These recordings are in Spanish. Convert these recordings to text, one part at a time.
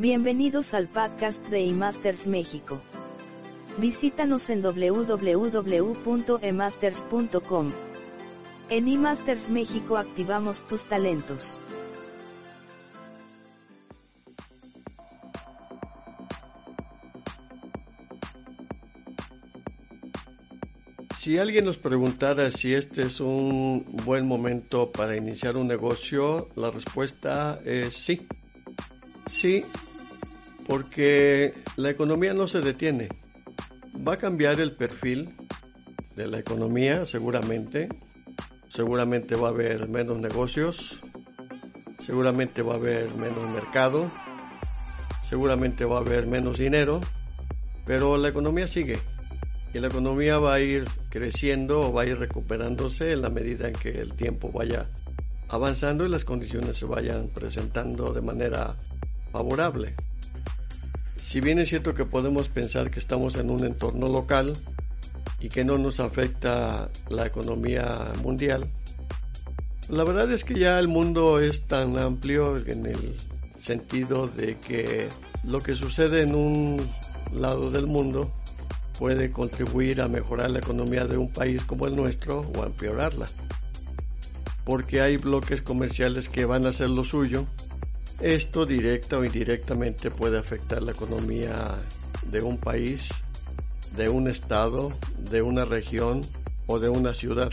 Bienvenidos al podcast de eMasters México. Visítanos en www.emasters.com. En eMasters México activamos tus talentos. Si alguien nos preguntara si este es un buen momento para iniciar un negocio, la respuesta es sí. Sí, porque la economía no se detiene. Va a cambiar el perfil de la economía seguramente. Seguramente va a haber menos negocios. Seguramente va a haber menos mercado. Seguramente va a haber menos dinero. Pero la economía sigue. Y la economía va a ir creciendo o va a ir recuperándose en la medida en que el tiempo vaya avanzando y las condiciones se vayan presentando de manera favorable. Si bien es cierto que podemos pensar que estamos en un entorno local y que no nos afecta la economía mundial, la verdad es que ya el mundo es tan amplio en el sentido de que lo que sucede en un lado del mundo puede contribuir a mejorar la economía de un país como el nuestro o a empeorarla. Porque hay bloques comerciales que van a hacer lo suyo esto directa o indirectamente puede afectar la economía de un país, de un estado, de una región o de una ciudad.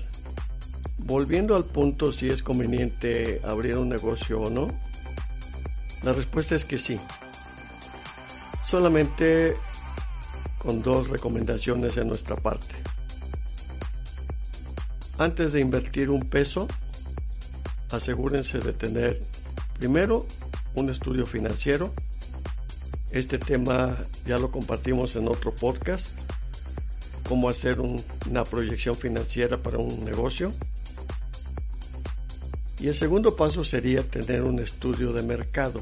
Volviendo al punto si es conveniente abrir un negocio o no, la respuesta es que sí. Solamente con dos recomendaciones de nuestra parte. Antes de invertir un peso, asegúrense de tener primero un estudio financiero. Este tema ya lo compartimos en otro podcast, cómo hacer una proyección financiera para un negocio. Y el segundo paso sería tener un estudio de mercado.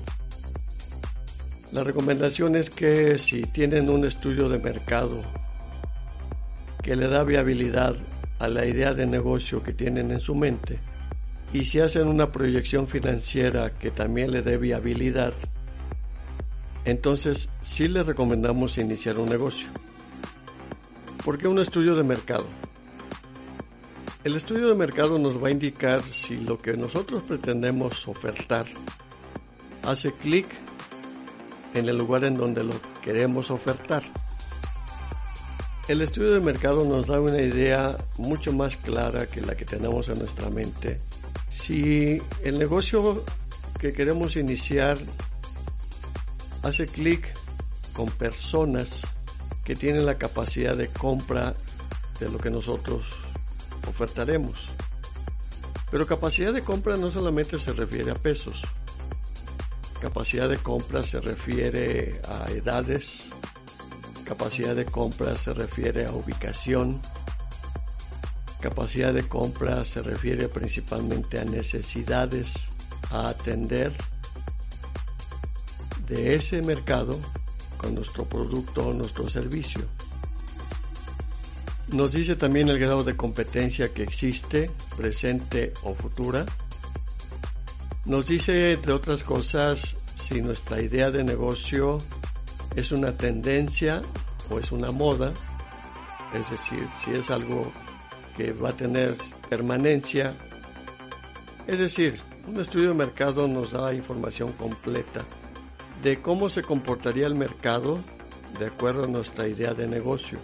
La recomendación es que si tienen un estudio de mercado que le da viabilidad a la idea de negocio que tienen en su mente, y si hacen una proyección financiera que también le dé viabilidad, entonces sí les recomendamos iniciar un negocio. ¿Por qué un estudio de mercado? El estudio de mercado nos va a indicar si lo que nosotros pretendemos ofertar hace clic en el lugar en donde lo queremos ofertar. El estudio de mercado nos da una idea mucho más clara que la que tenemos en nuestra mente si el negocio que queremos iniciar hace clic con personas que tienen la capacidad de compra de lo que nosotros ofertaremos. Pero capacidad de compra no solamente se refiere a pesos. Capacidad de compra se refiere a edades. Capacidad de compra se refiere a ubicación Capacidad de compra se refiere principalmente a necesidades a atender de ese mercado con nuestro producto o nuestro servicio. Nos dice también el grado de competencia que existe, presente o futura. Nos dice, entre otras cosas, si nuestra idea de negocio es una tendencia o es una moda, es decir, si es algo que va a tener permanencia. Es decir, un estudio de mercado nos da información completa de cómo se comportaría el mercado de acuerdo a nuestra idea de negocio.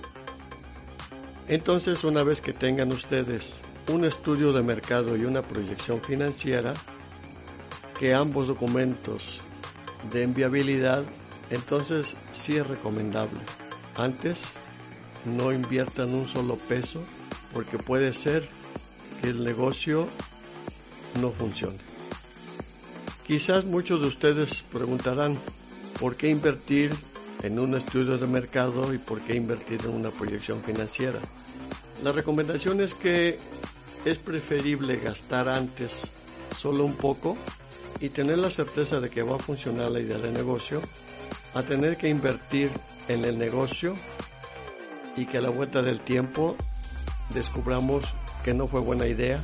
Entonces, una vez que tengan ustedes un estudio de mercado y una proyección financiera, que ambos documentos den viabilidad, entonces sí es recomendable. Antes, no inviertan un solo peso porque puede ser que el negocio no funcione. Quizás muchos de ustedes preguntarán, ¿por qué invertir en un estudio de mercado y por qué invertir en una proyección financiera? La recomendación es que es preferible gastar antes solo un poco y tener la certeza de que va a funcionar la idea de negocio a tener que invertir en el negocio y que a la vuelta del tiempo descubramos que no fue buena idea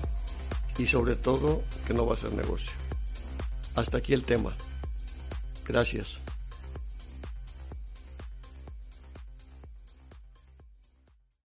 y sobre todo que no va a ser negocio. Hasta aquí el tema. Gracias.